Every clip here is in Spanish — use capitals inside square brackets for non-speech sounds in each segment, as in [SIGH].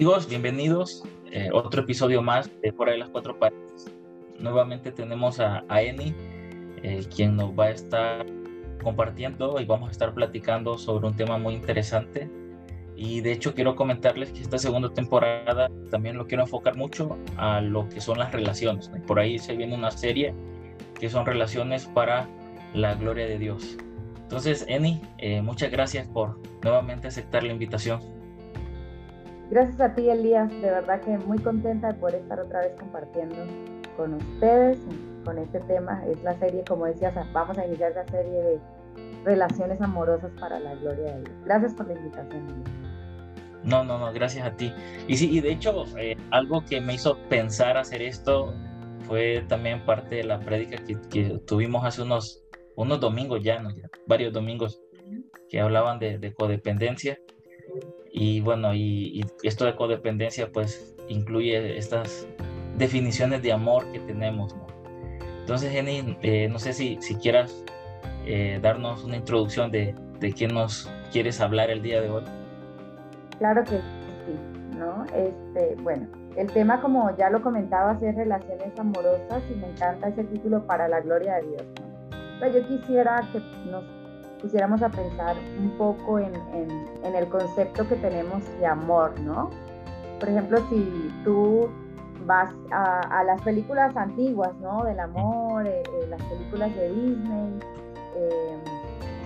Amigos, bienvenidos. Eh, otro episodio más de Fuera de las Cuatro Paredes. Nuevamente tenemos a, a Eni, eh, quien nos va a estar compartiendo y vamos a estar platicando sobre un tema muy interesante. Y de hecho quiero comentarles que esta segunda temporada también lo quiero enfocar mucho a lo que son las relaciones. Por ahí se viene una serie que son relaciones para la gloria de Dios. Entonces, Eni, eh, muchas gracias por nuevamente aceptar la invitación. Gracias a ti, Elías. De verdad que muy contenta de poder estar otra vez compartiendo con ustedes con este tema. Es la serie, como decías, vamos a iniciar la serie de relaciones amorosas para la gloria de Dios. Gracias por la invitación. No, no, no, gracias a ti. Y sí, y de hecho, eh, algo que me hizo pensar hacer esto fue también parte de la prédica que, tuvimos hace unos, unos domingos ya, ¿no? varios domingos, que hablaban de codependencia y bueno, y, esto de codependencia pues incluye estas definiciones de amor que tenemos. ¿no? Entonces, Jenny, eh, no sé si, si quieras eh, darnos una introducción de, de qué nos quieres hablar el día de hoy. Claro que sí, ¿no? Este, bueno, el tema como ya lo comentaba es relaciones amorosas y me encanta ese título para la gloria de Dios. ¿no? yo quisiera que nos pusiéramos a pensar un poco en, en, el concepto que tenemos de amor, ¿no? Por ejemplo, si tú vas a, las películas antiguas, ¿no? Del amor, eh, eh, las películas de Disney, eh,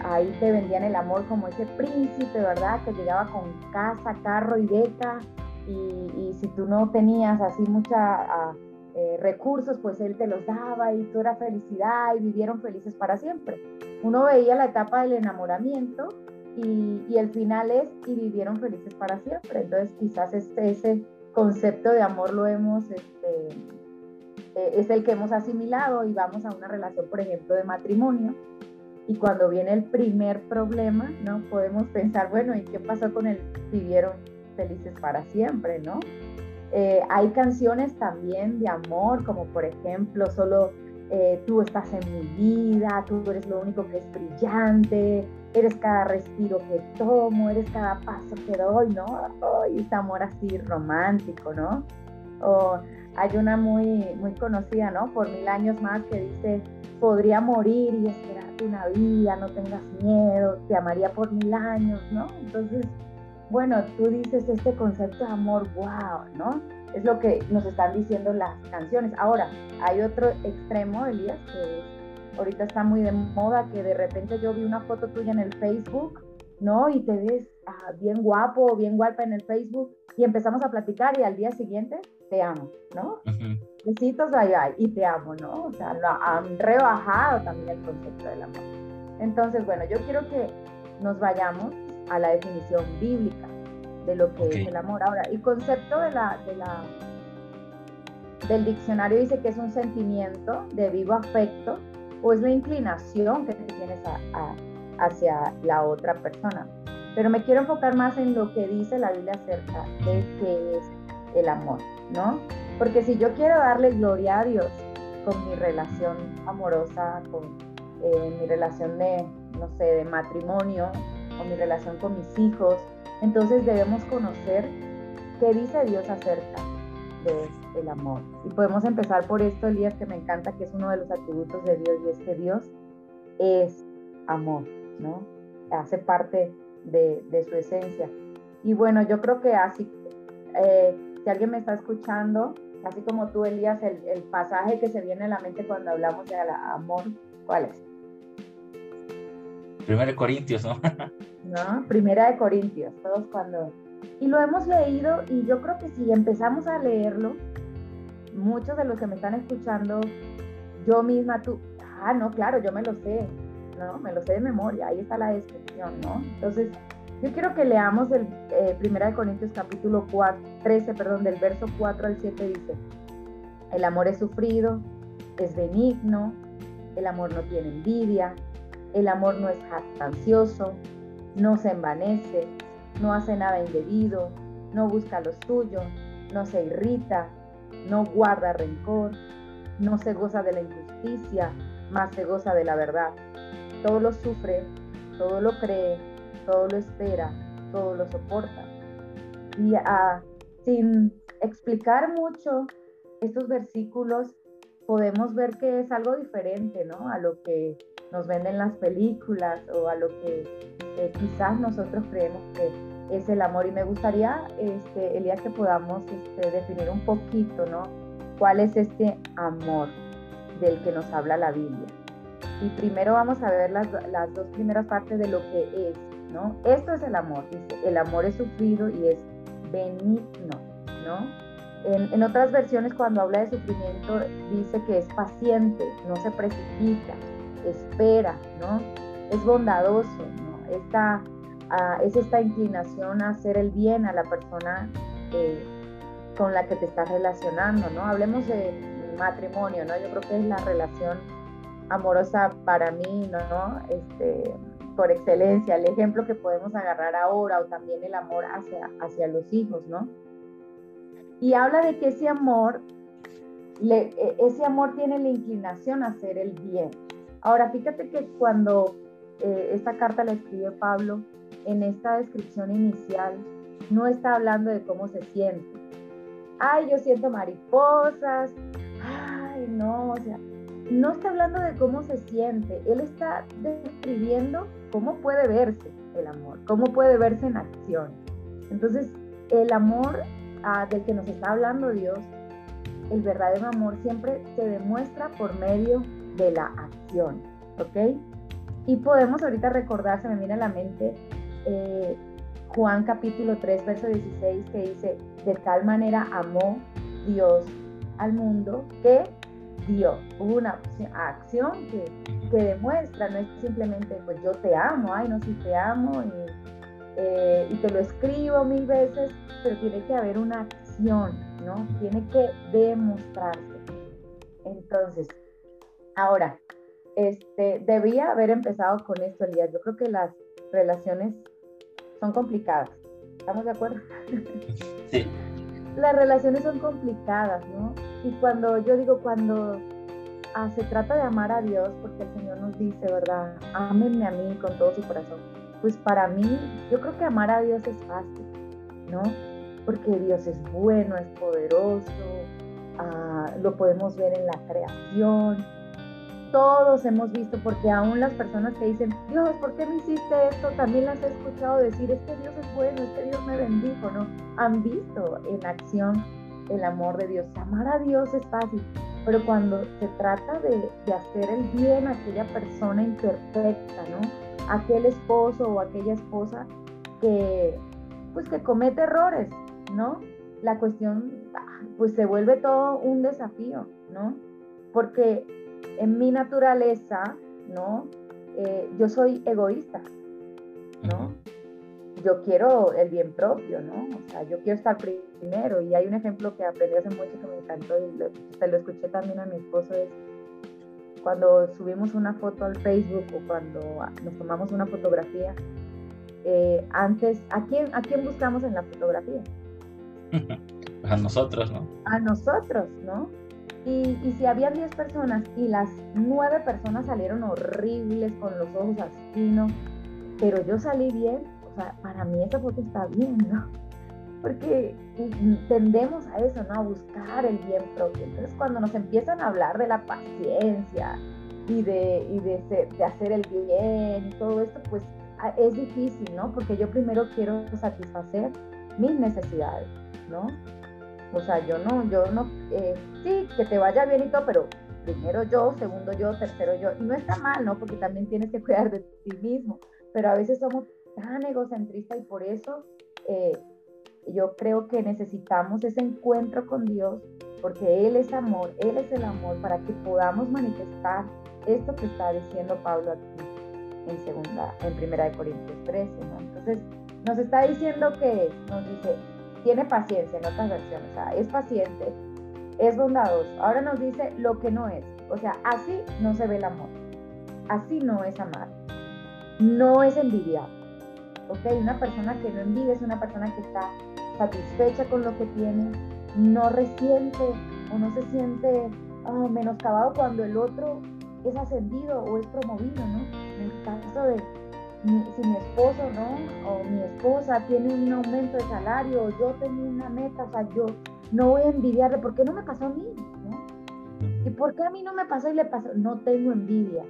ahí te vendían el amor como ese príncipe, ¿verdad? Que llegaba con casa, carro y beca, y, si tú no tenías así mucha... Eh, recursos, pues él te los daba y tú era felicidad y vivieron felices para siempre. Uno veía la etapa del enamoramiento y, el final es y vivieron felices para siempre. Entonces quizás este, ese concepto de amor lo hemos, este, eh, es el que hemos asimilado y vamos a una relación, por ejemplo, de matrimonio. Y cuando viene el primer problema, ¿no? Podemos pensar, bueno, ¿y qué pasó con el vivieron felices para siempre, ¿no? Eh, hay canciones también de amor, como por ejemplo, solo eh, tú estás en mi vida, tú eres lo único que es brillante, eres cada respiro que tomo, eres cada paso que doy, ¿no? y amor así romántico, ¿no? O hay una muy, muy conocida, ¿no? Por mil años más que dice, podría morir y esperarte una vida, no tengas miedo, te amaría por mil años, ¿no? Entonces, bueno, tú dices este concepto de amor, wow, ¿no? Es lo que nos están diciendo las canciones. Ahora, hay otro extremo, Elías, que ahorita está muy de moda, que de repente yo vi una foto tuya en el Facebook, ¿no? Y te ves ah, bien guapo, bien guapa en el Facebook, y empezamos a platicar y al día siguiente te amo, ¿no? Besitos, ay, ay, y te amo, ¿no? O sea, lo han rebajado también el concepto del amor. Entonces, bueno, yo quiero que nos vayamos a la definición bíblica de lo que es el amor. Ahora, el concepto de la, de la, del diccionario dice que es un sentimiento de vivo afecto o es la inclinación que tienes hacia la otra persona. Pero me quiero enfocar más en lo que dice la Biblia acerca de qué es el amor, ¿no? Porque si yo quiero darle gloria a Dios con mi relación amorosa, con eh, mi relación de, no sé, de matrimonio, o mi relación con mis hijos. Entonces debemos conocer qué dice Dios acerca de amor. Y podemos empezar por esto, Elías, que me encanta, que es uno de los atributos de Dios, y es que Dios es amor, ¿no? Hace parte de, de su esencia. Y bueno, yo creo que así, eh, si alguien me está escuchando, así como tú, Elías, el, el pasaje que se viene a la mente cuando hablamos de amor, ¿cuál es? Primera de Corintios, ¿no? ¿No? Primera de Corintios, todos cuando... Y lo hemos leído y yo creo que si empezamos a leerlo, muchos de los que me están escuchando, yo misma, tú, ah, no, claro, yo me lo sé, ¿no? Me lo sé de memoria, ahí está la descripción, ¿no? Entonces, yo quiero que leamos el eh, Primera de Corintios capítulo 4, 13, perdón, del verso 4 al 7 dice, el amor es sufrido, es benigno, el amor no tiene envidia, el amor no es jactancioso, no se envanece, no hace nada indebido, no busca lo suyo, no se irrita, no guarda rencor, no se goza de la injusticia, más se goza de la verdad. Todo lo sufre, todo lo cree, todo lo espera, todo lo soporta. Y a sin explicar mucho estos versículos, podemos ver que es algo diferente, ¿no? A lo que nos venden las películas o a lo que eh, quizás nosotros creemos que es el amor. Y me gustaría, este, que podamos este, definir un poquito, ¿no? ¿Cuál es este amor del que nos habla la Biblia? Y primero vamos a ver las, las dos primeras partes de lo que es, ¿no? Esto es el amor, dice, el amor es sufrido y es benigno, ¿no? En, otras versiones, cuando habla de sufrimiento, dice que es paciente, no se precipita, espera, ¿no? Es bondadoso, ¿no? Esta, ah, es esta inclinación a hacer el bien a la persona eh, con la que te estás relacionando, ¿no? Hablemos de matrimonio, ¿no? Yo creo que es la relación amorosa para mí, ¿no? Este, por excelencia, el ejemplo que podemos agarrar ahora o también el amor hacia, hacia los hijos, ¿no? Y habla de que ese amor, e, ese amor tiene la inclinación a hacer el bien. Ahora, fíjate que cuando eh, esta carta la escribe Pablo, en esta descripción inicial, no está hablando de cómo se siente. Ay, yo siento mariposas. Ay, no, o sea, no está hablando de cómo se siente. Él está describiendo cómo puede verse el amor, cómo puede verse en acción. Entonces, el amor del que nos está hablando Dios, el verdadero amor siempre se demuestra por medio de la acción, ¿ok? Y podemos ahorita recordar, se me viene a la mente eh, Juan capítulo 3, verso 16, que dice, de tal manera amó Dios al mundo que dio. Hubo una acción que, que, demuestra, no es simplemente, pues yo te amo, ay, no, si te amo, eh, y te lo escribo mil veces, pero tiene que haber una acción, ¿no? Tiene que demostrarse. Entonces, ahora, este, debía haber empezado con esto, Elías. Yo creo que las relaciones son complicadas. ¿Estamos de acuerdo? [LAUGHS] Sí. Las relaciones son complicadas, ¿no? Y cuando yo digo, cuando ah, se trata de amar a Dios, porque el Señor nos dice, ¿verdad? Ámenme a mí con todo su corazón pues para mí, yo creo que amar a Dios es fácil, ¿no? Porque Dios es bueno, es poderoso, ah, lo podemos ver en la creación. Todos hemos visto, porque aún las personas que dicen, Dios, ¿por qué me hiciste esto? También las he escuchado decir, es que Dios es bueno, es que Dios me bendijo, ¿no? Han visto en acción el amor de Dios. Amar a Dios es fácil, pero cuando se trata de, hacer el bien a aquella persona imperfecta, ¿no? aquel esposo o aquella esposa que pues que comete errores, ¿no? La cuestión pues se vuelve todo un desafío, ¿no? Porque en mi naturaleza, ¿no? Eh, yo soy egoísta, ¿no? Yo quiero el bien propio, ¿no? O sea, yo quiero estar primero. Y hay un ejemplo que aprendí hace mucho que me encantó y lo, se lo escuché también a mi esposo, es cuando subimos una foto al Facebook o cuando nos tomamos una fotografía, eh, antes, ¿a quién, ¿a quién buscamos en la fotografía? [LAUGHS] a nosotros, ¿no? A nosotros, ¿no? Y, si había 10 personas y las 9 personas salieron horribles con los ojos así, ¿no? Pero yo salí bien, o sea, para mí esa foto está bien, ¿no? [LAUGHS] porque tendemos a eso, ¿no? A buscar el bien propio. Entonces, cuando nos empiezan a hablar de la paciencia y de, y de hacer el bien y todo esto, pues es difícil, ¿no? Porque yo primero quiero satisfacer mis necesidades, ¿no? O sea, yo no, yo no, eh, sí, que te vaya bien y todo, pero primero yo, segundo yo, tercero yo. Y no está mal, ¿no? Porque también tienes que [LAUGHS] cuidar de ti mismo. Pero a veces somos tan egocentristas y por eso eh, yo creo que necesitamos ese encuentro con Dios porque Él es amor, Él es el amor para que podamos manifestar esto que está diciendo Pablo aquí en segunda, en primera de Corintios 13, Entonces, nos está diciendo que nos dice, tiene paciencia en otras versiones, o sea, es paciente, es bondadoso. Ahora nos dice lo que no es. O sea, así no se ve el amor. Así no es amar. No es envidiar. ¿Ok? Una persona que no envidia es una persona que está satisfecha con lo que tiene, no resiente o no se siente oh, menoscabado cuando el otro es ascendido o es promovido, ¿no? En el caso de, si mi esposo, ¿no? O mi esposa tiene un aumento de salario, o yo tengo una meta, o sea, yo no voy a envidiarle, ¿por qué no me pasó a mí? ¿Y por qué a mí no me pasó y le pasó? No tengo envidia.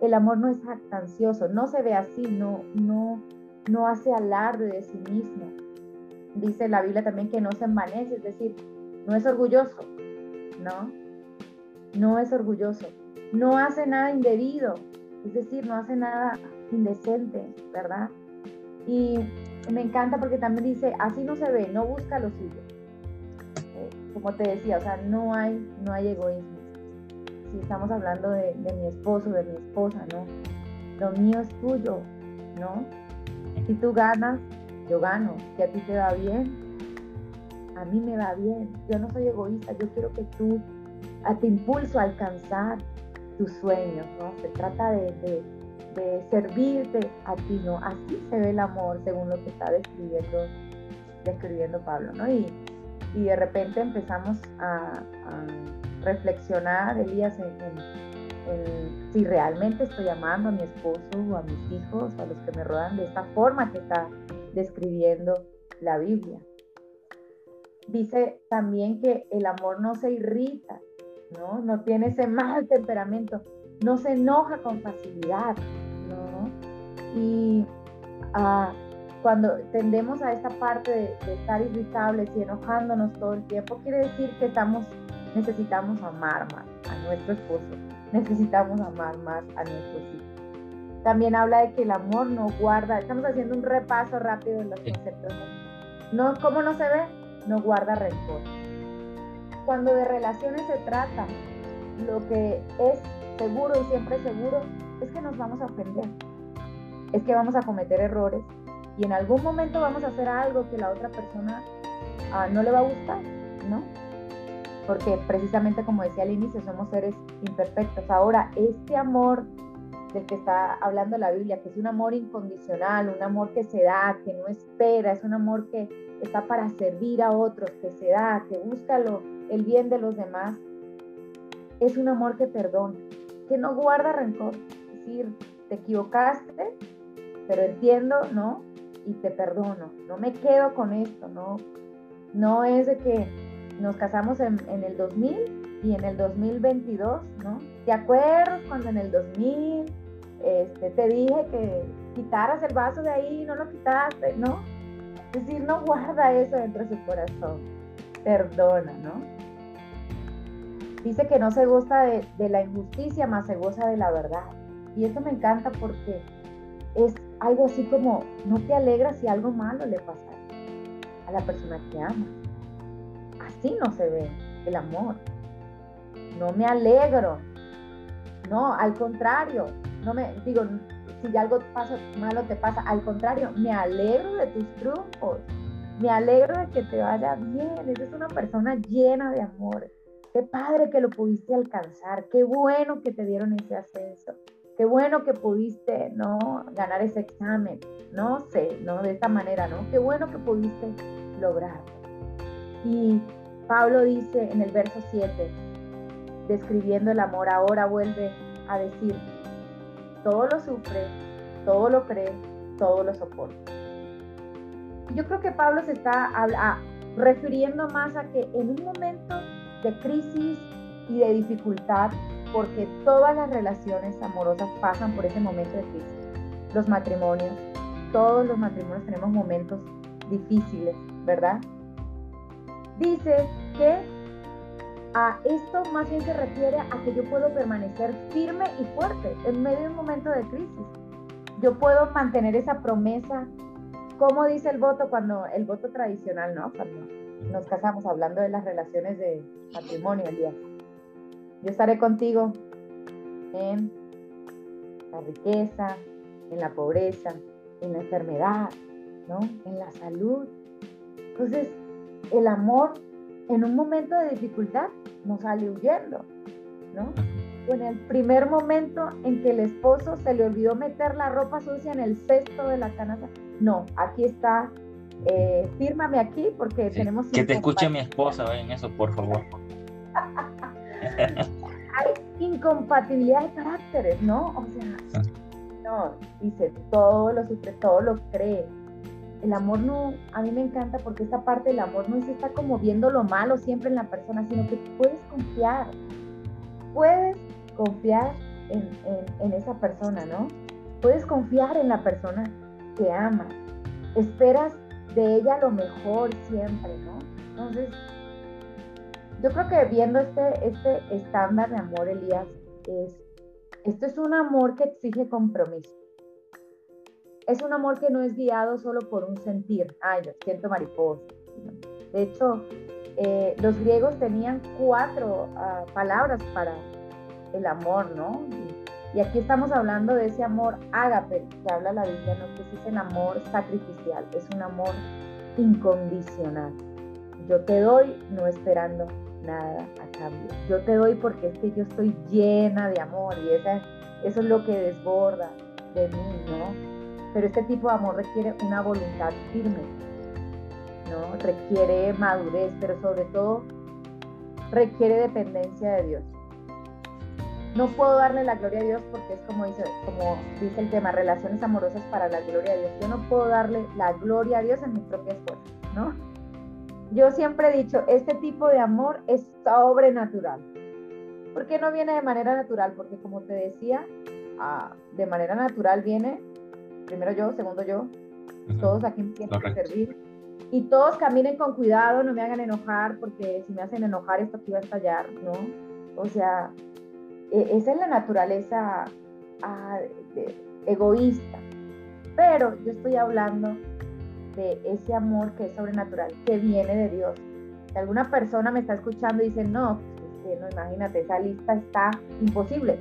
El amor no es jactancioso, no se ve así, no, no, no hace alarde de sí mismo. Dice la Biblia también que no se envanece, es decir, no es orgulloso, ¿no? No es orgulloso, no hace nada indebido, es decir, no hace nada indecente, ¿verdad? Y me encanta porque también dice, así no se ve, no busca lo suyo. Eh, como te decía, o sea, no hay, no hay egoísmo. Si estamos hablando de, de mi esposo, de mi esposa, ¿no? Lo mío es tuyo, ¿no? Si tú ganas, yo gano. Si a ti te va bien, a mí me va bien. Yo no soy egoísta, yo quiero que tú te impulso a alcanzar tus sueños, ¿no? Se trata de, servirte a ti, ¿no? Así se ve el amor, según lo que está describiendo, describiendo Pablo, ¿no? Y, de repente empezamos a, reflexionar, Elías, en, si realmente estoy amando a mi esposo o a mis hijos, a los que me rodean de esta forma que está describiendo la Biblia. Dice también que el amor no se irrita, ¿no? No tiene ese mal temperamento, no se enoja con facilidad. Y ah, cuando tendemos a esta parte de, estar irritables y enojándonos todo el tiempo, quiere decir que estamos, necesitamos amar más a nuestro esposo, necesitamos amar más a nuestros hijos. También habla de que el amor no guarda, estamos haciendo un repaso rápido de los conceptos. No, ¿Cómo no se ve? No guarda rencor cuando de relaciones se trata, lo que es seguro y siempre seguro es que nos vamos a ofender, es que vamos a cometer errores y en algún momento vamos a hacer algo que la otra persona ah, no le va a gustar, ¿no? Porque precisamente como decía al inicio, somos seres imperfectos. Ahora, este amor del que está hablando la Biblia, que es un amor incondicional, un amor que se da, que no espera, es un amor que está para servir a otros, que se da, que busca lo, el bien de los demás, es un amor que perdona, que no guarda rencor. Es decir, te equivocaste, pero entiendo, ¿no? Y te perdono. No me quedo con esto, ¿no? No es de que nos casamos en, el 2000 y en el 2022, ¿no? ¿Te acuerdas cuando en el 2000 este, te dije que quitaras el vaso de ahí no lo quitaste, ¿no? Es decir, no guarda eso dentro de su corazón. Perdona, ¿no? Dice que no se gusta de, la injusticia, más se goza de la verdad. Y eso me encanta porque es algo así como, no te alegras si algo malo le pasa a la persona que amas. Así no se ve el amor. No me alegro. No, al contrario. No me digo, si algo malo te pasa, al contrario, me alegro de tus triunfos. Me alegro de que te vaya bien. Eres una persona llena de amor. Qué padre que lo pudiste alcanzar, qué bueno que te dieron ese ascenso, qué bueno que pudiste, ¿no? Ganar ese examen, no sé, ¿no? De esta manera, ¿no? Qué bueno que pudiste lograrlo. Y Pablo dice en el verso 7, describiendo el amor, ahora vuelve a decir, todo lo sufre, todo lo cree, todo lo soporta. Yo creo que Pablo se está refiriendo más a que en un momento de crisis y de dificultad, porque todas las relaciones amorosas pasan por ese momento de crisis. Los matrimonios, todos los matrimonios tenemos momentos difíciles, ¿verdad? Dice que a esto más bien se refiere a que yo puedo permanecer firme y fuerte en medio de un momento de crisis. Yo puedo mantener esa promesa, como dice el voto cuando el voto tradicional, ¿no? nos casamos hablando de las relaciones de matrimonio, Elías. Yo estaré contigo en la riqueza, en la pobreza, en la enfermedad, ¿no? En la salud. Entonces, el amor en un momento de dificultad no sale huyendo, ¿no? En el primer momento en que el esposo se le olvidó meter la ropa sucia en el cesto de la canasta, no, aquí está eh, fírmame aquí porque tenemos... Que te escuche mi esposa en eso, por favor. [LAUGHS] Hay incompatibilidad de caracteres, ¿no? O sea, no, dice, todo lo sufre, todo lo cree. El amor no, a mí me encanta porque esta parte del amor no se está como viendo lo malo siempre en la persona, sino que puedes confiar, puedes confiar en, en esa persona, ¿no? Puedes confiar en la persona que ama, esperas de ella lo mejor siempre, ¿no? Entonces, yo creo que viendo este, este estándar de amor, Elías, es, esto es un amor que exige compromiso. Es un amor que no es guiado solo por un sentir, ay, yo siento mariposa. De hecho, eh, los griegos tenían cuatro ah, palabras para el amor, ¿no? Y, aquí estamos hablando de ese amor ágape que habla la Biblia, ¿no? que es el amor sacrificial, es un amor incondicional. Yo te doy no esperando nada a cambio. Yo te doy porque es que yo estoy llena de amor y esa, eso es lo que desborda de mí, ¿no? Pero este tipo de amor requiere una voluntad firme, ¿no? Requiere madurez, pero sobre todo requiere dependencia de Dios. No puedo darle la gloria a Dios porque es como dice, como dice el tema, relaciones amorosas para la gloria a Dios. Yo no puedo darle la gloria a Dios en mis propias fuerzas, ¿no? Yo siempre he dicho, este tipo de amor es sobrenatural. ¿Por qué no viene de manera natural? Porque como te decía, ah, de manera natural viene primero yo, segundo yo, todos aquí tienen que servir. Y todos caminen con cuidado, no me hagan enojar, porque si me hacen enojar esto aquí va a estallar, ¿no? O sea, e, esa es la naturaleza ah, egoísta. Pero yo estoy hablando de ese amor que es sobrenatural, que viene de Dios. Si alguna persona me está escuchando y dice, no, pues no, imagínate, esa lista está imposible.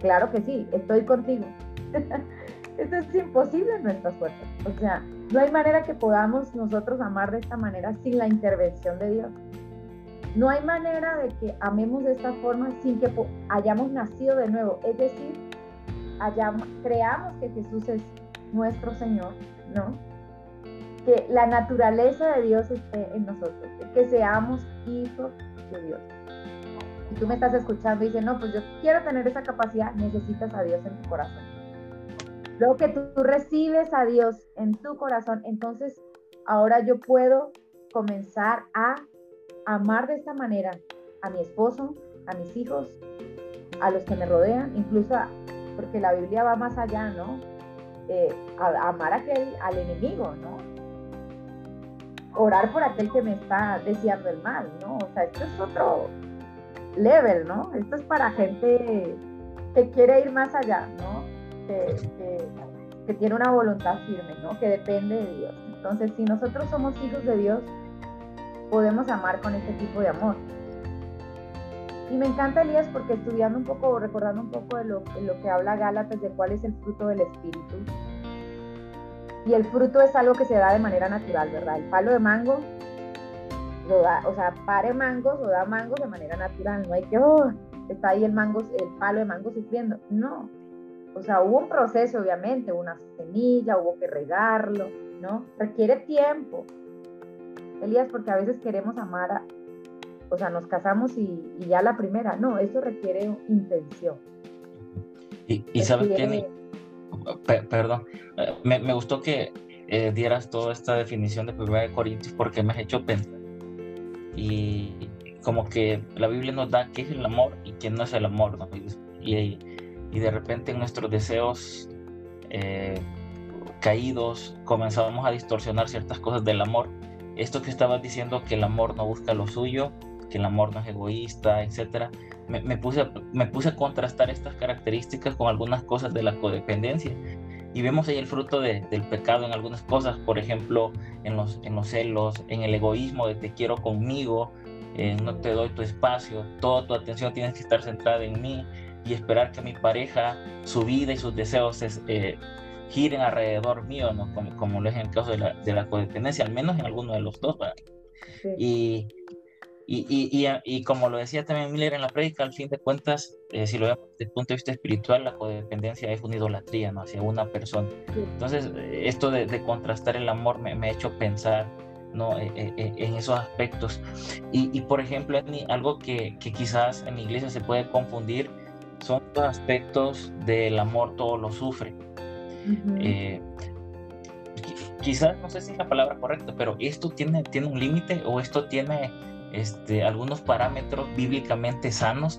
Claro que sí, estoy contigo. [LAUGHS] Esto es imposible en nuestras fuerzas. O sea, no hay manera que podamos nosotros amar de esta manera sin la intervención de Dios. No hay manera de que amemos de esta forma sin que hayamos nacido de nuevo. Es decir, creamos que Jesús es nuestro Señor, ¿no? Que la naturaleza de Dios esté en nosotros, que seamos hijos de Dios. Si tú me estás escuchando y dices, no, pues yo quiero tener esa capacidad, necesitas a Dios en tu corazón. Luego que tú, recibes a Dios en tu corazón, entonces ahora yo puedo comenzar a amar de esta manera a mi esposo, a mis hijos, a los que me rodean, incluso porque la Biblia va más allá, ¿no? Eh, a, amar a aquel, al enemigo, ¿no? Orar por aquel que me está deseando el mal, ¿no? O sea, esto es otro level, ¿no? Esto es para gente que quiere ir más allá, ¿no? Que, que, tiene una voluntad firme, ¿no? Que depende de Dios. Entonces, si nosotros somos hijos de Dios, podemos amar con este tipo de amor. Y me encanta Elías porque estudiando un poco, recordando un poco de lo, de lo que habla Gálatas, de cuál es el fruto del Espíritu, y el fruto es algo que se da de manera natural, ¿verdad? El palo de mango lo da, o sea, pare mangos o da mangos de manera natural, no hay que, oh, está ahí el mango, el palo de mango sufriendo, no. O sea, hubo un proceso, obviamente, una semilla, hubo que regarlo, ¿no? Requiere tiempo. Elías, porque a veces queremos amar a, o sea, nos casamos y, ya la primera, no, eso requiere intención. Y, y sabes perdón, eh, me, me, gustó que eh, dieras toda esta definición de 1 Corintios porque me has hecho pensar. Y como que la Biblia nos da qué es el amor y qué no es el amor, ¿no? Y, y, de repente en nuestros deseos eh, caídos comenzamos a distorsionar ciertas cosas del amor. Esto que estabas diciendo que el amor no busca lo suyo, que el amor no es egoísta, etcétera me, puse, me puse a contrastar estas características con algunas cosas de la codependencia. Y vemos ahí el fruto del pecado en algunas cosas, por ejemplo, en los, en los celos, en el egoísmo de te quiero conmigo, eh, no te doy tu espacio, toda tu atención tienes que estar centrada en mí y esperar que mi pareja, su vida y sus deseos eh, giren alrededor mío, ¿no? como, como lo es en el caso de la, de la codependencia, al menos en alguno de los dos. Y, y, y, y, como lo decía también Miller en la prédica, al fin de cuentas, eh, si lo vemos desde el punto de vista espiritual, la codependencia es una idolatría ¿no? hacia una persona. Entonces, eh, esto de, de, contrastar el amor me, me, ha hecho pensar ¿no? E, e, e, en esos aspectos. Y, por ejemplo, algo que, que, quizás en la iglesia se puede confundir, son dos aspectos del amor, todo lo sufre. Eh, quizás, no sé si es la palabra correcta, pero esto tiene, tiene un límite o esto tiene este, algunos parámetros bíblicamente sanos.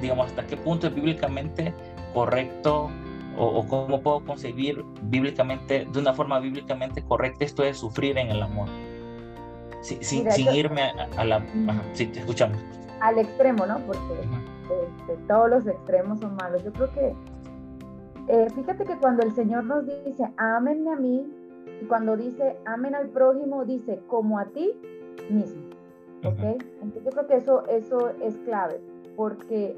digamos, hasta qué punto es bíblicamente correcto o, cómo puedo concebir bíblicamente, de una forma bíblicamente correcta esto de sufrir en el amor. sin, irme a, la... sí, te escuchamos. Al extremo, ¿no? Porque este, todos los extremos son malos. Yo creo que, eh, fíjate que cuando el Señor nos dice, ámenme a mí, y cuando dice, amen al prójimo, dice, como a ti mismo. ¿Ok? Entonces yo creo que eso, eso es clave, porque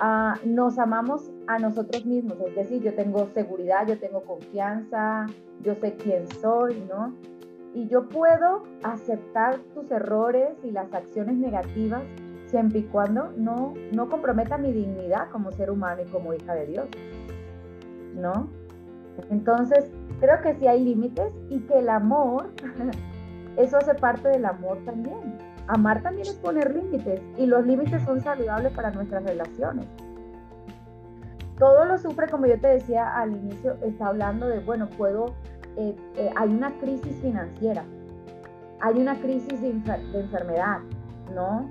ah, nos amamos a nosotros mismos, es decir, yo tengo seguridad, yo tengo confianza, yo sé quién soy, ¿no? Y yo puedo aceptar tus errores y las acciones negativas siempre y cuando no, no comprometa mi dignidad como ser humano y como hija de Dios, ¿no? Entonces, creo que sí hay límites y que el amor, [LAUGHS] eso hace parte del amor también. Amar también es poner límites y los límites son saludables para nuestras relaciones. Todo lo sufre, como yo te decía al inicio, está hablando de, bueno, puedo, eh, eh, hay una crisis financiera, hay una crisis de, enfermedad, ¿no?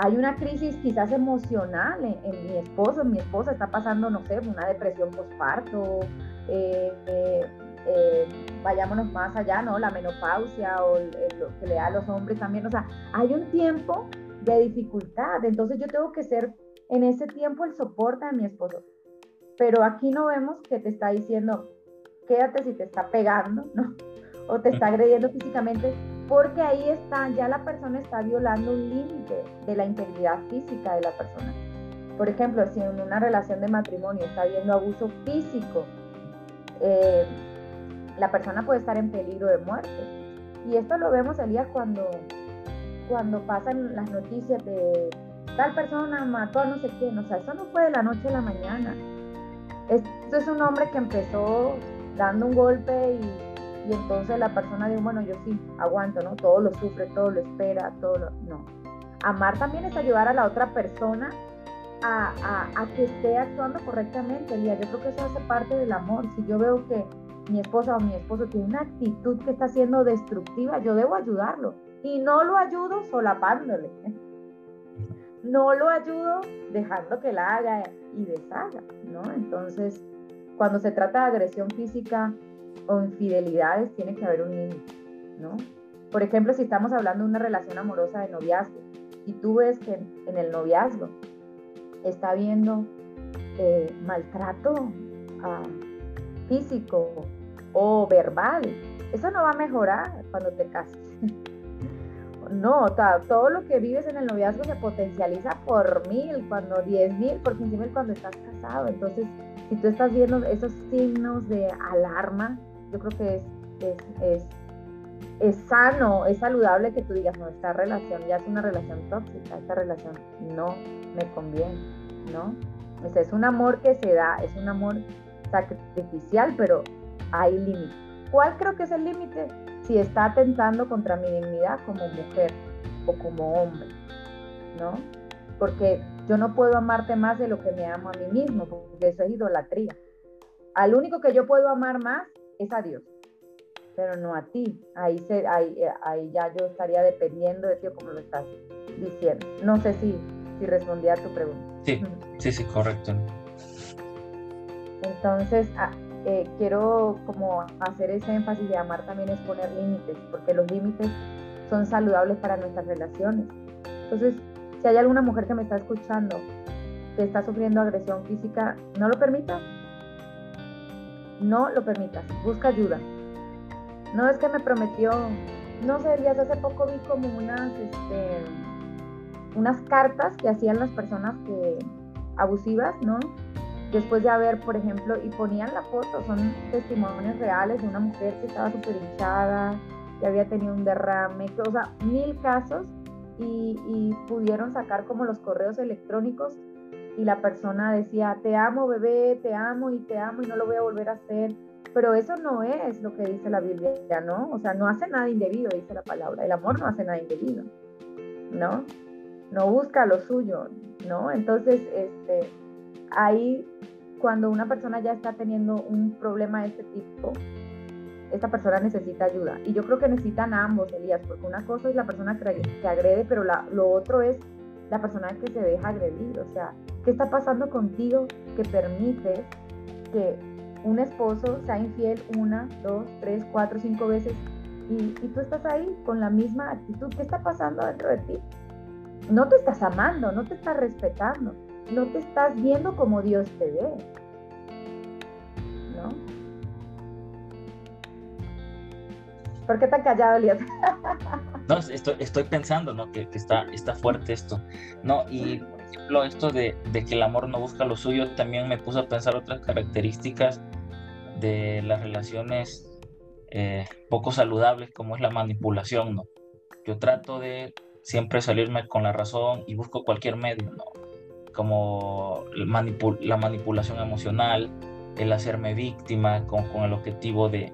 hay una crisis quizás emocional en, mi esposo, mi esposa está pasando, no sé, una depresión postparto, eh, eh, vayámonos más allá, ¿no? La menopausia o lo que le da a los hombres también, o sea, hay un tiempo de dificultad, entonces yo tengo que ser en ese tiempo el soporte de mi esposo, pero aquí no vemos que te está diciendo, quédate si te está pegando, ¿no? O te está agrediendo físicamente, porque ahí está, ya la persona está violando un límite de la integridad física de la persona. Por ejemplo, si en una relación de matrimonio está habiendo abuso físico, eh, la persona puede estar en peligro de muerte. Y esto lo vemos, Elías, cuando, cuando pasan las noticias de tal persona mató a no sé quién. O sea, eso no fue de la noche a la mañana. Esto es un hombre que empezó dando un golpe y y entonces la persona dice, bueno, yo sí, aguanto, ¿no? Todo lo sufre, todo lo espera, todo lo... No. Amar también es ayudar a la otra persona a, a, a que esté actuando correctamente, Yo creo que eso hace parte del amor. Si yo veo que mi esposa o mi esposo tiene una actitud que está siendo destructiva, yo debo ayudarlo. Y no lo ayudo solapándole. [LAUGHS] No lo ayudo dejando que la haga y deshaga, ¿no? Entonces, cuando se trata de agresión física, o infidelidades tiene que haber un límite, ¿no? Por ejemplo, si estamos hablando de una relación amorosa de noviazgo y tú ves que en el noviazgo está habiendo eh, maltrato ah, físico o verbal, eso no va a mejorar cuando te cases. [LAUGHS] no, todo lo que vives en el noviazgo se potencializa por mil, cuando diez mil, por quince mil cuando estás casado. Entonces, si tú estás viendo esos signos de alarma, yo creo que es, es, es, sano, es saludable que tú digas, no, esta relación ya es una relación tóxica, esta relación no me conviene, ¿no? es un amor que se da, es un amor sacrificial, pero hay límite. ¿Cuál creo que es el límite? Si está atentando contra mi dignidad como mujer o como hombre, ¿no? Porque yo no puedo amarte más de lo que me amo a mí mismo, porque eso es idolatría. Al único que yo puedo amar más es a Dios, pero no a ti. Ahí, se, ahí, ahí ya yo estaría dependiendo de ti como lo estás diciendo. No sé si, si respondí a tu pregunta. Sí, sí, sí, correcto. Entonces, ah, eh, quiero como hacer ese énfasis de amar también es poner límites, porque los límites son saludables para nuestras relaciones. Entonces, si hay alguna mujer que me está escuchando que está sufriendo agresión física, no lo permita, no lo permitas, busca ayuda. No es que me prometió, no sé, días hace poco vi como unas, este, unas cartas que hacían las personas que abusivas, ¿no? Después de haber, por ejemplo, y ponían la foto, son testimonios reales de una mujer que estaba súper hinchada, que había tenido un derrame, o sea, mil casos, y, y pudieron sacar como los correos electrónicos y la persona decía, te amo bebé, te amo y te amo y no lo voy a volver a hacer. Pero eso no es lo que dice la Biblia, ¿no? O sea, no hace nada indebido, dice la palabra. El amor no hace nada indebido, ¿no? no busca lo suyo, ¿no? Entonces, este, ahí cuando una persona ya está teniendo un problema de este tipo, esta persona necesita ayuda. Y yo creo que necesitan ambos, Elías, porque una cosa es la persona que, agrede, pero lo otro es la persona que se deja agredir. O sea, ¿qué está pasando contigo que permite que un esposo sea infiel una, dos, tres, cuatro, cinco veces y, tú estás ahí con la misma actitud? ¿Qué está pasando dentro de ti? No te estás amando, no te estás respetando, no te estás viendo como Dios te ve. ¿No? ¿Por qué tan callado, Elías? [LAUGHS] no, estoy, pensando, ¿no? Que, está, está fuerte esto, ¿no? Y, por ejemplo, esto de, que el amor no busca lo suyo, también me puso a pensar otras características de las relaciones eh, poco saludables, como es la manipulación, ¿no? Yo trato de siempre salirme con la razón y busco cualquier medio, ¿no? Como la manipulación emocional, el hacerme víctima con, con el objetivo de,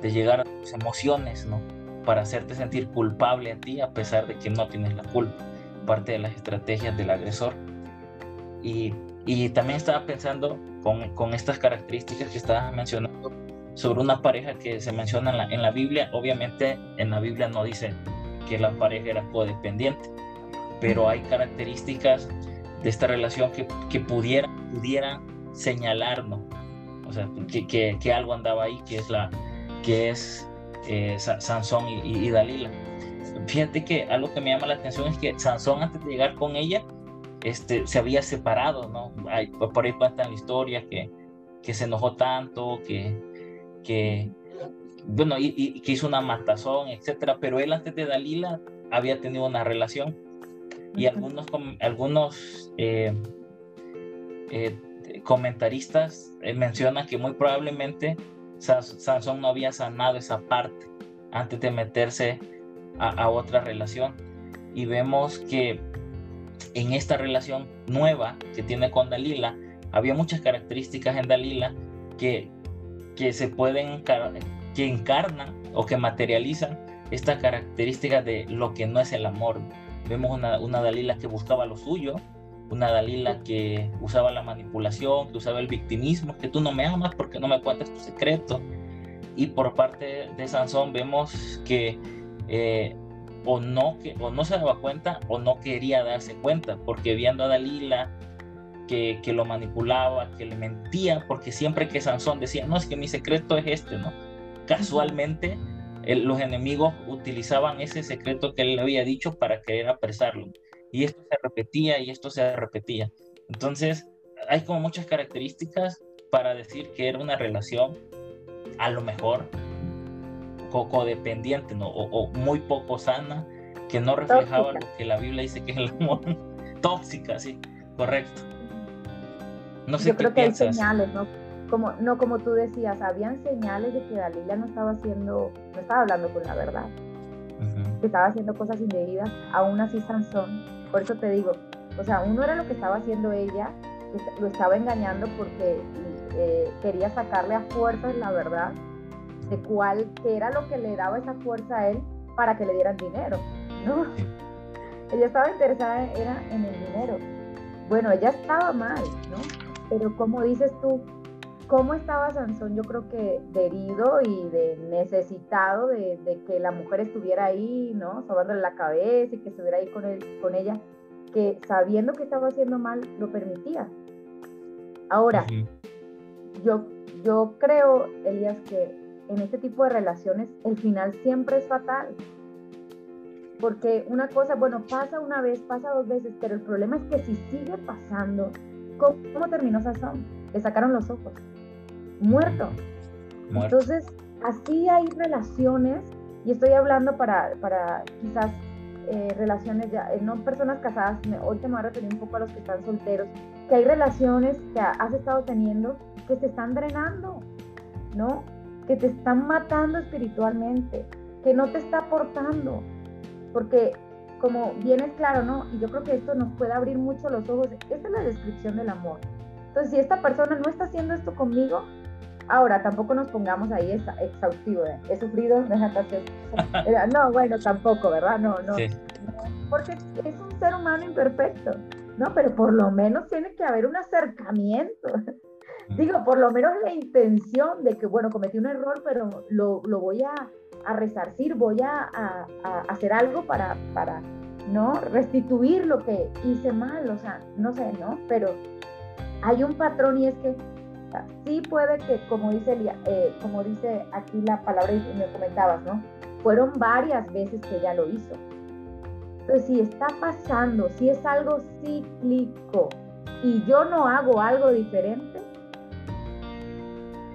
de llegar a tus emociones, ¿no? Para hacerte sentir culpable a ti a pesar de que no tienes la culpa, parte de las estrategias del agresor. Y, y también estaba pensando con, con, estas características que estabas mencionando sobre una pareja que se menciona en la, en la Biblia. Obviamente en la Biblia no dice que la pareja era codependiente, pero hay características de esta relación que, que pudieran, pudiera señalarnos, o sea, que, que, que, algo andaba ahí, que es la, que es eh, Sansón y, Dalila. Fíjate que algo que me llama la atención es que Sansón antes de llegar con ella este, se había separado, ¿no? Hay, por ahí cuentan la historia que, que se enojó tanto, que, que bueno, y, que hizo una matazón, etcétera, pero él antes de Dalila había tenido una relación y algunos, algunos eh, eh, comentaristas mencionan que muy probablemente Sansón no había sanado esa parte antes de meterse a, otra relación. Y vemos que en esta relación nueva que tiene con Dalila, había muchas características en Dalila que, que se pueden, que encarnan o que materializan esta característica de lo que no es el amor. Vemos una, una Dalila que buscaba lo suyo, una Dalila que usaba la manipulación, que usaba el victimismo, que tú no me amas porque no me cuentas tu secreto. Y por parte de Sansón vemos que eh, o, no, que o no se daba cuenta o no quería darse cuenta, porque viendo a Dalila que, que lo manipulaba, que le mentía, porque siempre que Sansón decía, no, es que mi secreto es este, ¿no? Casualmente los enemigos utilizaban ese secreto que él le había dicho para querer apresarlo y esto se repetía y esto se repetía. Entonces, hay como muchas características para decir que era una relación a lo mejor codependiente ¿no? o, muy poco sana, que no reflejaba lo que la Biblia dice que es el amor. [LAUGHS] Tóxica, sí, correcto. No sé Yo creo que hay señales, ¿no? Como, no como tú decías, habían señales de que Dalila no estaba haciendo, no estaba hablando con la verdad, que estaba haciendo cosas indebidas, aún así Sansón por eso te digo, o sea, uno era lo que estaba haciendo ella, lo estaba engañando porque eh, quería sacarle a fuerzas la verdad de cuál era lo que le daba esa fuerza a él para que le dieran dinero, ¿no? Ella estaba interesada era en el dinero. Bueno, ella estaba mal, ¿no? Pero como dices tú, ¿cómo estaba Sansón? Yo creo que de herido y de necesitado de, que la mujer estuviera ahí, ¿no? Sobándole la cabeza y que estuviera ahí con, él, con ella, que sabiendo que estaba haciendo mal, lo permitía. Ahora, yo, yo creo, Elías, que en este tipo de relaciones el final siempre es fatal. Porque una cosa, bueno, pasa una vez, pasa dos veces, pero el problema es que si sigue pasando, ¿cómo, cómo terminó Sansón? Le sacaron los ojos muerto. Entonces, así hay relaciones, y estoy hablando para, para quizás eh, relaciones ya, eh, no personas casadas, hoy te me voy a referir un poco a los que están solteros, que hay relaciones que has estado teniendo que te están drenando, ¿no? Que te están matando espiritualmente, que no te está aportando, porque como bien es claro, ¿no? Y yo creo que esto nos puede abrir mucho los ojos, esta es la descripción del amor. Entonces, si esta persona no está haciendo esto conmigo, Ahora, tampoco nos pongamos ahí exhaustivo. He sufrido. No, bueno, tampoco, ¿verdad? No, no. porque es un ser humano imperfecto, ¿no? Pero por lo menos tiene que haber un acercamiento. Digo, por lo menos la intención de que, bueno, cometí un error, pero lo, lo voy a, a, resarcir, voy a, a, a, hacer algo para, para, ¿no? Restituir lo que hice mal, o sea, no sé, ¿no? Pero hay un patrón y es que sí puede que, como dice, eh, como dice aquí la palabra y me comentabas, ¿no? Fueron varias veces que ella lo hizo. Entonces, si está pasando, si es algo cíclico y yo no hago algo diferente,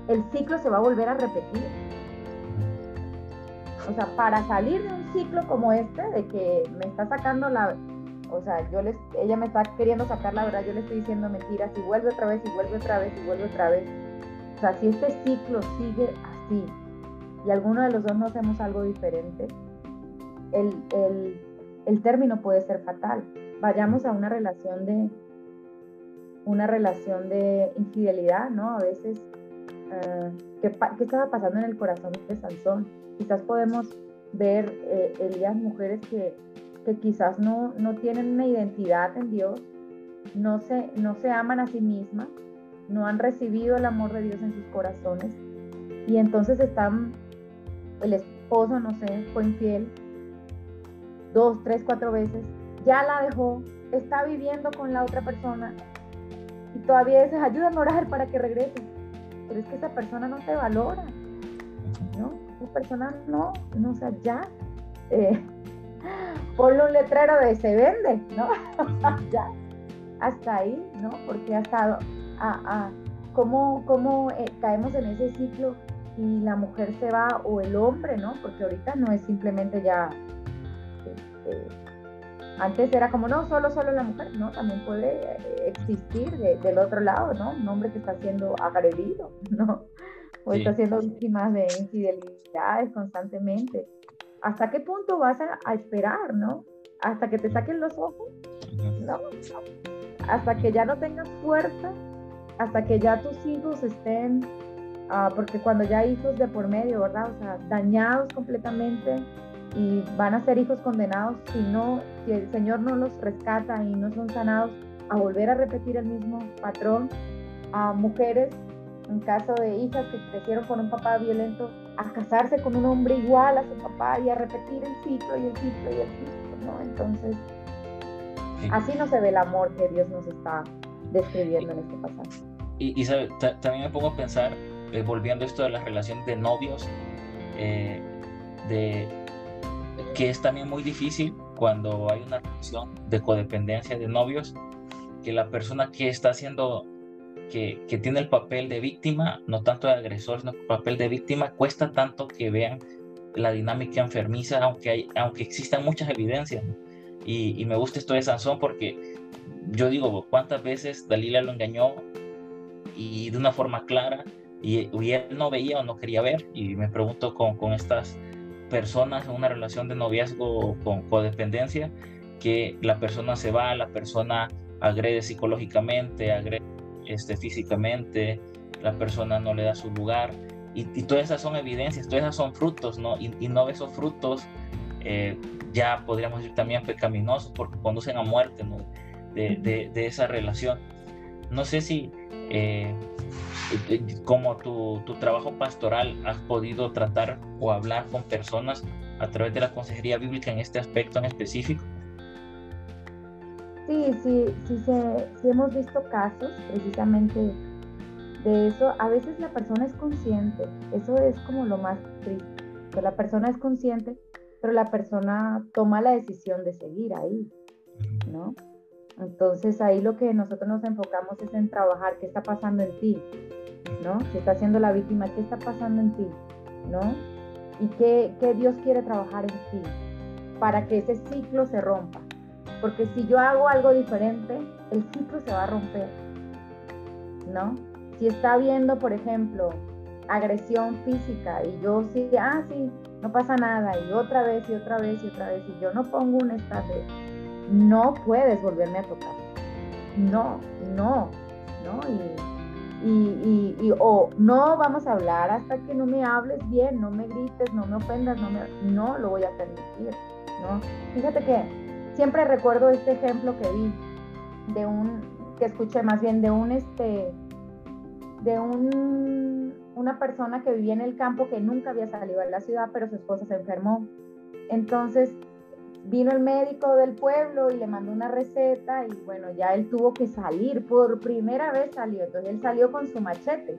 el ciclo se va a volver a repetir. O sea, para salir de un ciclo como este, de que me está sacando la, o sea, yo les, ella me está queriendo sacar la verdad, yo le estoy diciendo mentiras y vuelve otra vez y vuelve otra vez y vuelve otra vez. O sea, si este ciclo sigue así y alguno de los dos no hacemos algo diferente, el, el, el término puede ser fatal. Vayamos a una relación de una relación de infidelidad, ¿no? A veces, uh, ¿qué, ¿qué, estaba pasando en el corazón de Sansón? Quizás podemos ver, eh, Elías, mujeres que que quizás no, no tienen una identidad en Dios, no se, no se aman a sí mismas, no han recibido el amor de Dios en sus corazones y entonces están, el esposo, no sé, fue infiel dos, tres, cuatro veces, ya la dejó, está viviendo con la otra persona y todavía dices, ayúdame a orar para que regrese. Pero es que esa persona no te valora, ¿no? Esa persona no, no, o sea, ya. Eh, ponle un letrero de se vende, ¿no? [LAUGHS] ya, hasta ahí, ¿no? Porque hasta a, a, cómo, cómo eh, caemos en ese ciclo y la mujer se va o el hombre, ¿no? Porque ahorita no es simplemente ya... Este, antes era como, no, solo, solo la mujer, ¿no? También puede eh, existir del otro lado, ¿no? Un hombre que está siendo agredido, [LAUGHS] ¿no? O está siendo víctima de infidelidades constantemente. ¿Hasta qué punto vas a, esperar, no? Hasta que te saquen los ojos, ¿no? Hasta que ya no tengas fuerza, hasta que ya tus hijos estén, uh, porque cuando ya hay hijos de por medio, ¿verdad? O sea, dañados completamente y van a ser hijos condenados si no, si el Señor no los rescata y no son sanados, a volver a repetir el mismo patrón, a mujeres, en caso de hijas que crecieron con un papá violento, a casarse con un hombre igual a su papá y a repetir el ciclo y el ciclo y el ciclo, ¿no? Entonces, así no se ve el amor que Dios nos está describiendo en este pasaje. Y, también me pongo a pensar, eh, volviendo a esto de las relaciones de novios, eh, de que es también muy difícil cuando hay una relación de codependencia de novios, que la persona que está haciendo que, tiene el papel de víctima, no tanto de agresor, sino el papel de víctima, cuesta tanto que vean la dinámica enfermiza, aunque, hay, aunque existan muchas evidencias. Y, me gusta esto de Sansón porque yo digo, ¿cuántas veces Dalila lo engañó y de una forma clara y, él no veía o no quería ver? Y me pregunto con, con estas personas en una relación de noviazgo con codependencia, que la persona se va, la persona agrede psicológicamente, agrede este, físicamente, la persona no le da su lugar. Y, todas esas son evidencias, todas esas son frutos, ¿no? Y, no esos frutos eh, ya podríamos decir también pecaminosos porque conducen a muerte, ¿no? De, de, esa relación. No sé si eh, eh, como tu, tu, trabajo pastoral has podido tratar o hablar con personas a través de la consejería bíblica en este aspecto en específico. Sí, sí, sí, sí, hemos visto casos precisamente de eso. A veces la persona es consciente, eso es como lo más triste, que la persona es consciente, pero la persona toma la decisión de seguir ahí, ¿no? Entonces ahí lo que nosotros nos enfocamos es en trabajar qué está pasando en ti, ¿no? Si está siendo la víctima, qué está pasando en ti, ¿no? Y qué, qué Dios quiere trabajar en ti para que ese ciclo se rompa. Porque si yo hago algo diferente, el ciclo se va a romper, ¿no? Si está viendo, por ejemplo, agresión física y yo sí, ah, sí, no pasa nada, y otra vez y otra vez y otra vez, y yo no pongo un estate, no puedes volverme a tocar. No, no, ¿no? Y, y, y, o no vamos a hablar hasta que no me hables bien, no me grites, no me ofendas, no, me, no lo voy a permitir, ¿no? Fíjate que siempre recuerdo este ejemplo que vi de un, que escuché más bien de un, este, de un, una persona que vivía en el campo que nunca había salido de la ciudad, pero su esposa se enfermó. Entonces vino el médico del pueblo y le mandó una receta y bueno, ya él tuvo que salir, por primera vez salió, entonces él salió con su machete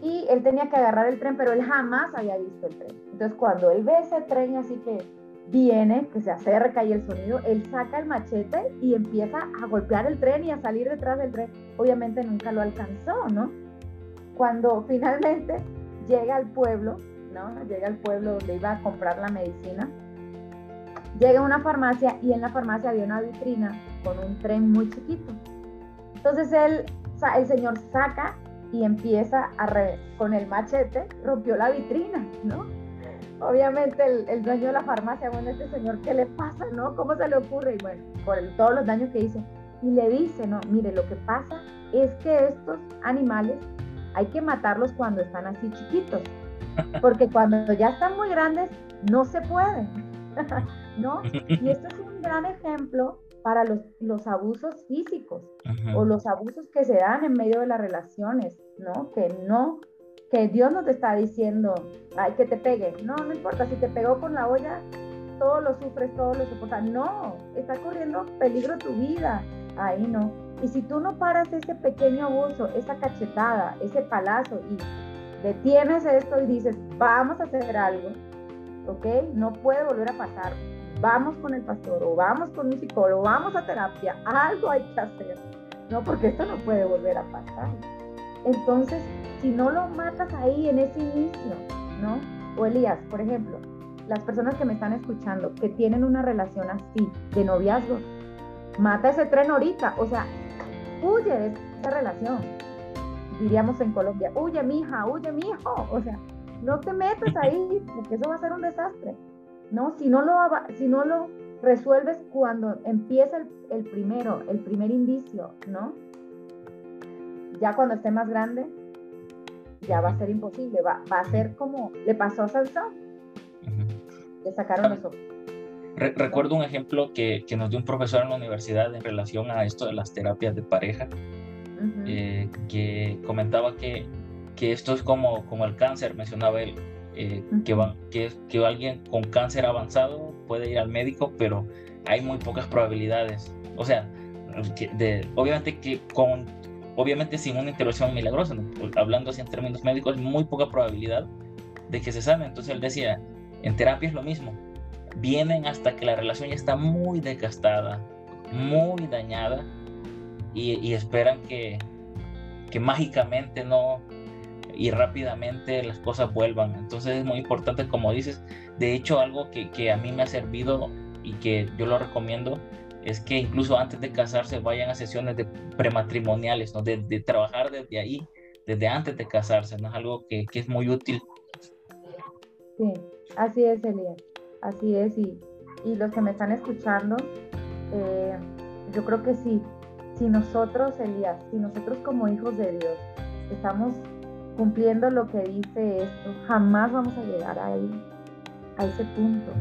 y él tenía que agarrar el tren, pero él jamás había visto el tren. Entonces cuando él ve ese tren así que viene, que se acerca y el sonido, él saca el machete y empieza a golpear el tren y a salir detrás del tren. Obviamente nunca lo alcanzó, ¿no? Cuando [LAUGHS] finalmente llega al pueblo, ¿no? Llega al pueblo donde iba a comprar la medicina, llega a una farmacia y en la farmacia había una vitrina con un tren muy chiquito. Entonces el señor saca y empieza a con el machete, rompió la vitrina, ¿no? Obviamente el, dueño de la farmacia, bueno, este señor, ¿qué le pasa, no? ¿Cómo se le ocurre? Y bueno, por todos los daños que hizo. Y le dice, no, mire, lo que pasa es que estos animales hay que matarlos cuando están así chiquitos, porque [LAUGHS] cuando ya están muy grandes no se pueden, [LAUGHS] ¿no? Y esto es un gran ejemplo para los, los abusos físicos o los abusos que se dan en medio de las relaciones, ¿no? Que no, que Dios no te está diciendo, ay, que te pegue. No, no importa, si te pegó con la olla, todo lo sufres, todo lo soportas. No, está corriendo peligro tu vida. Ahí no. Y si tú no paras ese pequeño abuso, esa cachetada, ese palazo y detienes esto y dices, vamos a hacer algo, ¿ok? No puede volver a pasar vamos con el pastor o vamos con un psicólogo, vamos a terapia, algo hay que hacer, ¿no? Porque esto no puede volver a pasar. Entonces, si no lo matas ahí en ese inicio, ¿no? O Elías, por ejemplo, las personas que me están escuchando, que tienen una relación así, de noviazgo, mata ese tren ahorita, o sea, huye de esa relación. Diríamos en Colombia, huye mi hija, huye mi hijo, o sea, no te metas ahí, [LAUGHS] porque eso va a ser un desastre. ¿no? Si no lo, si no lo resuelves cuando empieza el, primero, el primer indicio, ¿no? Ya cuando esté más grande, ya va a ser imposible, va, a ser como le pasó a Sansón. Le sacaron los ojos. recuerdo un ejemplo que, nos dio un profesor en la universidad en relación a esto de las terapias de pareja, eh, que comentaba que, que, esto es como, como el cáncer, mencionaba él, eh, que, va, que, que alguien con cáncer avanzado puede ir al médico, pero hay muy pocas probabilidades. O sea, de, obviamente que con, obviamente sin una intervención milagrosa, hablando así en términos médicos, muy poca probabilidad de que se sane. Entonces él decía, en terapia es lo mismo. Vienen hasta que la relación ya está muy desgastada, muy dañada, y, y esperan que, que mágicamente no, y rápidamente las cosas vuelvan. Entonces es muy importante, como dices, de hecho algo que, que, a mí me ha servido y que yo lo recomiendo es que incluso antes de casarse vayan a sesiones de prematrimoniales, ¿no? de, de trabajar desde ahí, desde antes de casarse, ¿no? es algo que, que es muy útil. Sí, así es, Elías, así es. Y, y los que me están escuchando, eh, yo creo que sí, si nosotros, Elías, si nosotros como hijos de Dios estamos cumpliendo lo que dice esto, jamás vamos a llegar ahí, a ese punto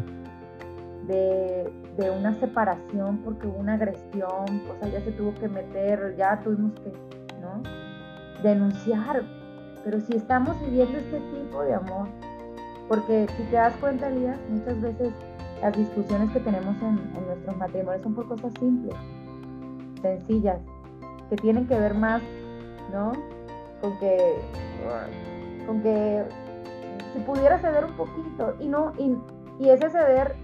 de, una separación porque hubo una agresión, o sea, ya se tuvo que meter, ya tuvimos que, ¿no? Denunciar. Pero si estamos viviendo este tipo de amor, porque si te das cuenta, Elías, muchas veces las discusiones que tenemos en, en nuestros matrimonios son por cosas simples, sencillas, que tienen que ver más, ¿no? Con que con que si pudiera ceder un poquito y no y, ese ceder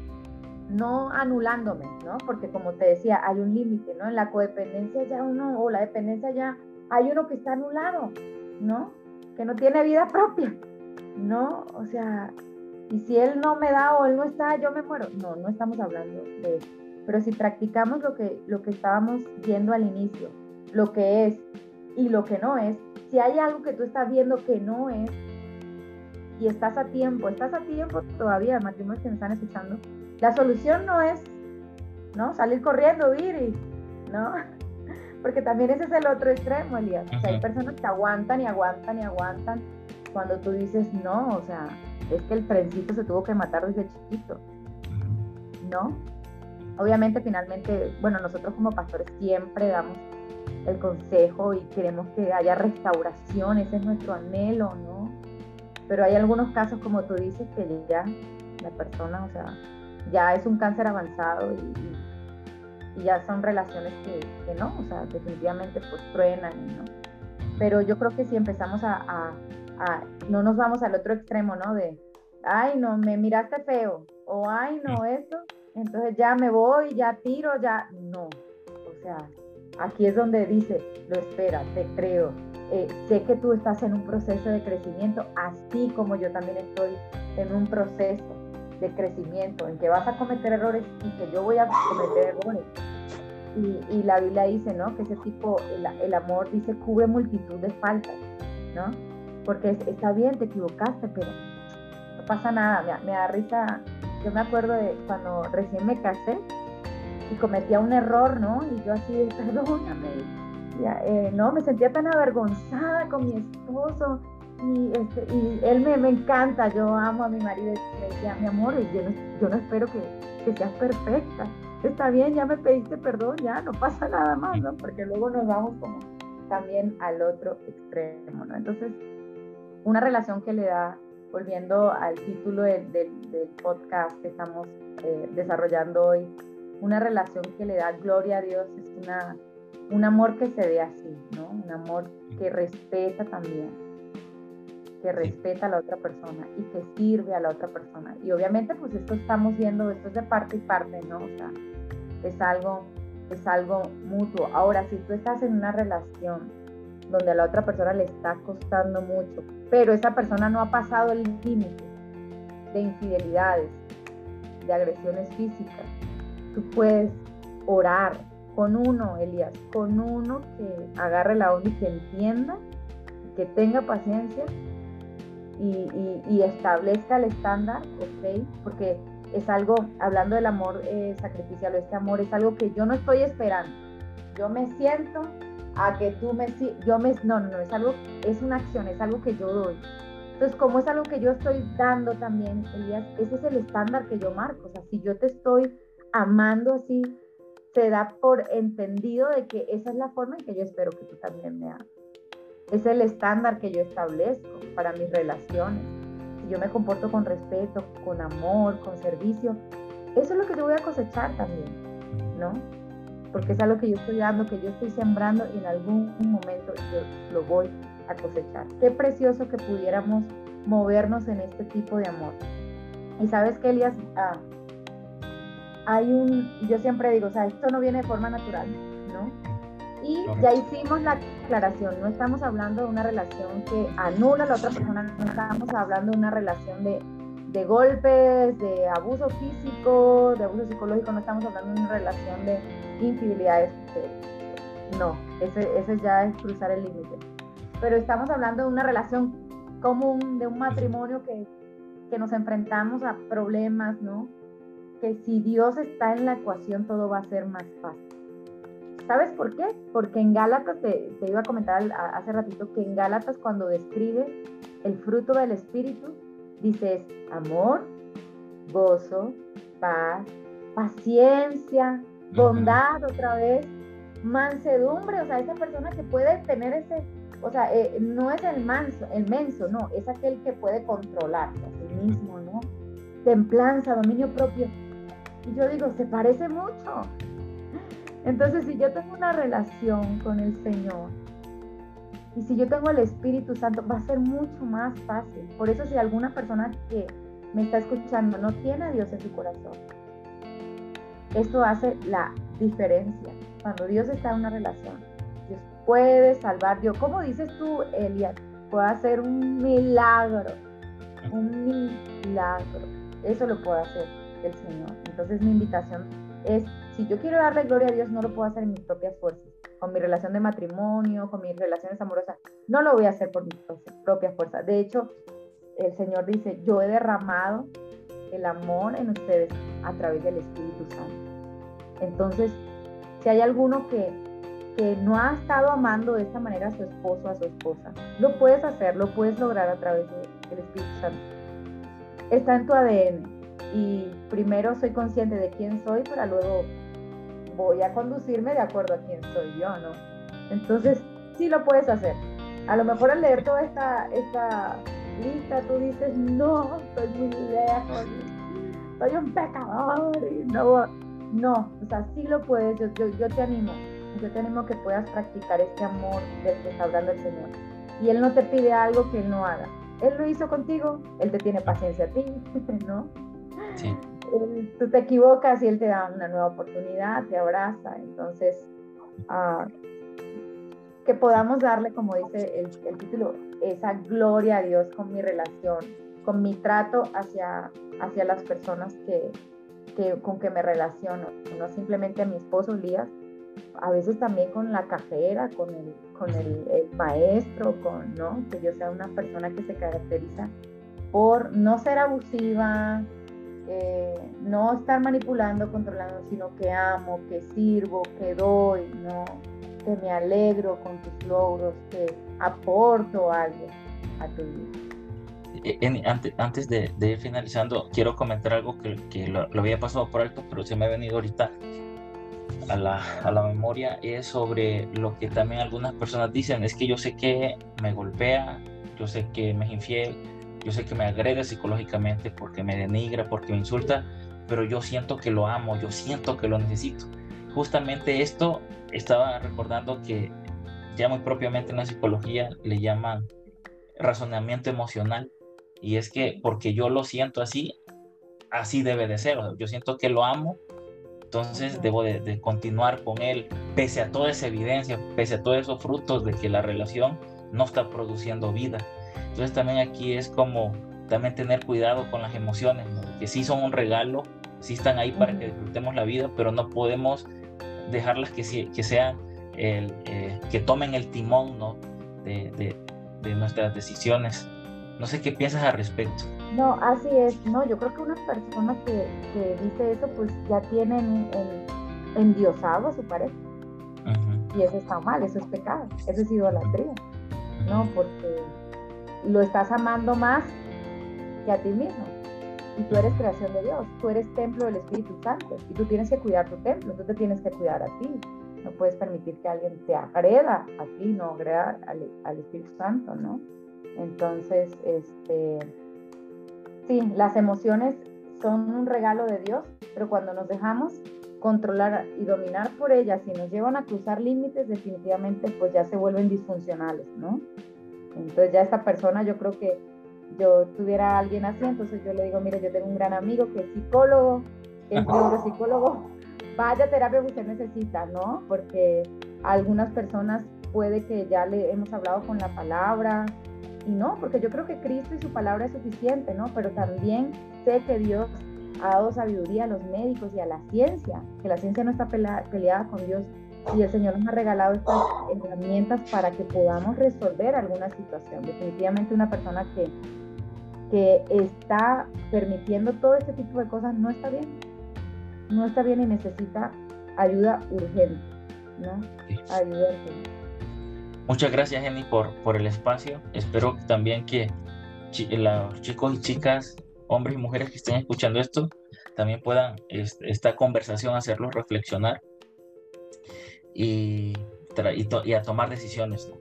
no anulándome, ¿no? Porque como te decía, hay un límite, ¿no? En la codependencia ya uno, o la dependencia ya, hay uno que está anulado, ¿no? Que no tiene vida [LAUGHS] propia, ¿no? O sea, y si él no me da o él no está, yo me muero. No, no estamos hablando de eso. Pero si practicamos lo que, lo que estábamos viendo al inicio, lo que es y lo que no es, si hay algo que tú estás viendo que no es y estás a tiempo, estás a tiempo todavía, matrimonios que me están escuchando, la solución no es, ¿no? Salir corriendo, ir y, ¿no? [LAUGHS] Porque también ese es el otro extremo, Elías. O sea, hay personas que aguantan y aguantan y aguantan cuando tú dices, no, o sea, es que el trencito se tuvo que matar desde chiquito, ¿no? Obviamente, finalmente, bueno, nosotros como pastores siempre damos el consejo y queremos que haya restauración, ese es nuestro anhelo, ¿no? Pero hay algunos casos, como tú dices, que ya la persona, o sea, ya es un cáncer avanzado y, ya son relaciones que, no, o sea, definitivamente pues truenan, ¿no? Pero yo creo que si empezamos a, a, no nos vamos al otro extremo, ¿no? De, ay, no, me miraste feo, o ay, no, eso, entonces ya me voy, ya tiro, ya, no, o sea, aquí es donde dice, lo espera, te creo, eh, sé que tú estás en un proceso de crecimiento, así como yo también estoy en un proceso de crecimiento, en que vas a cometer errores y que yo voy a cometer errores. Y, la Biblia dice, ¿no? Que ese tipo, el, amor dice, cubre multitud de faltas, ¿no? Porque está bien, te equivocaste, pero no pasa nada, me, me da risa. Yo me acuerdo de cuando recién me casé y cometía un error, ¿no? Y yo así, perdóname. Eh, no, me sentía tan avergonzada con mi esposo y, este, y él me, me, encanta, yo amo a mi marido y decía, mi amor, yo no, yo no espero que, que, seas perfecta, está bien, ya me pediste perdón, ya no pasa nada más, ¿no? Porque luego nos vamos como también al otro extremo, ¿no? Entonces, una relación que le da, volviendo al título del, del, podcast que estamos eh, desarrollando hoy, una relación que le da gloria a Dios es una, un amor que se ve así, ¿no? Un amor que respeta también, que respeta a la otra persona y que sirve a la otra persona. Y obviamente pues esto estamos viendo, esto es de parte y parte, ¿no? O sea, es algo, es algo mutuo. Ahora, si tú estás en una relación donde a la otra persona le está costando mucho, pero esa persona no ha pasado el límite de infidelidades, de agresiones físicas, tú puedes orar con uno, Elías, con uno que agarre la onda y que entienda, que tenga paciencia y, establezca el estándar, ¿ok? Porque es algo, hablando del amor eh, sacrificial, este amor es algo que yo no estoy esperando. Yo me siento a que tú me, yo me, no, no, no, es algo, es una acción, es algo que yo doy. Entonces, como es algo que yo estoy dando también, Elías, ese es el estándar que yo marco. O sea, si yo te estoy amando así, se da por entendido de que esa es la forma en que yo espero que tú también me ames. Es el estándar que yo establezco para mis relaciones. Si yo me comporto con respeto, con amor, con servicio, eso es lo que yo voy a cosechar también, ¿no? Porque es algo que yo estoy dando, que yo estoy sembrando y en algún momento yo lo voy a cosechar. Qué precioso que pudiéramos movernos en este tipo de amor. Y sabes que Elías, ah, hay un, yo siempre digo, o sea, esto no viene de forma natural, ¿no? Y ya hicimos la aclaración, no estamos hablando de una relación que anula a la otra persona, no estamos hablando de una relación de, de golpes, de abuso físico, de abuso psicológico, no estamos hablando de una relación de infidelidades. No, ese, ese ya es cruzar el límite. Pero estamos hablando de una relación común, de un matrimonio que, que nos enfrentamos a problemas, ¿no? que si Dios está en la ecuación todo va a ser más fácil. ¿Sabes por qué? Porque en Gálatas, te, iba a comentar hace ratito que en Gálatas cuando describe el fruto del Espíritu, dices amor, gozo, paz, paciencia, bondad otra vez, mansedumbre, o sea, esa persona que puede tener ese, o sea, eh, no es el manso, el menso, no, es aquel que puede controlarse a sí mismo, ¿no? Templanza, dominio propio. Y yo digo, se parece mucho. Entonces, si yo tengo una relación con el Señor y si yo tengo el Espíritu Santo, va a ser mucho más fácil. Por eso si alguna persona que me está escuchando no tiene a Dios en su corazón, esto hace la diferencia. Cuando Dios está en una relación, Dios puede salvar. Dios, como dices tú, Elias, puede hacer un milagro. Un milagro. Eso lo puede hacer el Señor. Entonces mi invitación es, si yo quiero darle gloria a Dios, no lo puedo hacer en mis propias fuerzas, con mi relación de matrimonio, con mis relaciones amorosas, no lo voy a hacer por mis propias fuerzas. De hecho, el Señor dice, yo he derramado el amor en ustedes a través del Espíritu Santo. Entonces, si hay alguno que, que no ha estado amando de esta manera a su esposo, a su esposa, lo puedes hacer, lo puedes lograr a través del Espíritu Santo. Está en tu ADN, y primero soy consciente de quién soy para luego voy a conducirme de acuerdo a quién soy yo, ¿no? Entonces, sí lo puedes hacer. A lo mejor al leer toda esta, esta lista tú dices, no, estoy muy lejos, soy un pecador, y no, no, o sea, sí lo puedes, yo, yo, te animo, yo te animo que puedas practicar este amor del que está hablando el Señor. Y Él no te pide algo que Él no haga. Él lo hizo contigo, Él te tiene paciencia a ti, [LAUGHS] ¿no? Sí. tú te equivocas y Él te da una nueva oportunidad, te abraza. Entonces, uh, que podamos darle, como dice el, el, título, esa gloria a Dios con mi relación, con mi trato hacia, hacia las personas que, que, con que me relaciono, no simplemente a mi esposo Lías, a veces también con la cajera, con el, con el, maestro, con, ¿no? Que yo sea una persona que se caracteriza por no ser abusiva, eh, no estar manipulando, controlando, sino que amo, que sirvo, que doy, ¿no? que me alegro con tus logros, que aporto algo a tu vida. Eh, antes, antes de, ir finalizando, quiero comentar algo que, que lo, había pasado por alto, pero se me ha venido ahorita a la, a la, memoria, es sobre lo que también algunas personas dicen, es que yo sé que me golpea, yo sé que me es infiel, yo sé que me agrede psicológicamente porque me denigra, porque me insulta, pero yo siento que lo amo, yo siento que lo necesito. Justamente esto estaba recordando que ya muy propiamente en la psicología le llaman razonamiento emocional y es que porque yo lo siento así, así debe de ser. Yo siento que lo amo, entonces debo de, continuar con él, pese a toda esa evidencia, pese a todos esos frutos de que la relación no está produciendo vida. Entonces también aquí es como también tener cuidado con las emociones, que sí son un regalo, sí están ahí para que disfrutemos la vida, pero no podemos dejarlas que, que sean, el, eh, que tomen el timón ¿no? de, de, de, nuestras decisiones. No sé qué piensas al respecto. No, así es. No, yo creo que una persona que, que dice eso, pues ya tienen en, endiosado a su pareja. Y eso está mal, eso es pecado, eso es idolatría. ¿No? Porque lo estás amando más que a ti mismo y tú eres creación de Dios, tú eres templo del Espíritu Santo y tú tienes que cuidar tu templo, tú te tienes que cuidar a ti. No puedes permitir que alguien te agreda a ti, no agreda al, Espíritu Santo, ¿no? Entonces, este, sí, las emociones son un regalo de Dios, pero cuando nos dejamos controlar y dominar por ellas y nos llevan a cruzar límites, definitivamente pues ya se vuelven disfuncionales, ¿no? Entonces ya esta persona yo creo que yo tuviera a alguien así, entonces yo le digo, mire, yo tengo un gran amigo que es psicólogo, que es neuropsicólogo, vaya terapia que usted necesita, ¿no? Porque algunas personas puede que ya le hemos hablado con la palabra, y no, porque yo creo que Cristo y su palabra es suficiente, ¿no? Pero también sé que Dios ha dado sabiduría a los médicos y a la ciencia, que la ciencia no está peleada con Dios y el Señor nos ha regalado estas herramientas para que podamos resolver alguna situación. Definitivamente una persona que, que está permitiendo todo este tipo de cosas no está bien. No está bien y necesita ayuda urgente. ¿no? Ayuda urgente. Muchas gracias, Jenny, por, por el espacio. Espero también que los chicos y chicas, hombres y mujeres que estén escuchando esto, también puedan esta conversación hacerlos reflexionar y, y, a tomar decisiones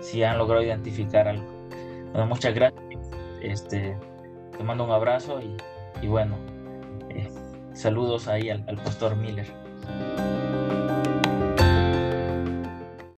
si han logrado identificar algo. Muchas gracias. Este, te mando un abrazo y, y bueno, eh, saludos ahí al, al pastor Miller.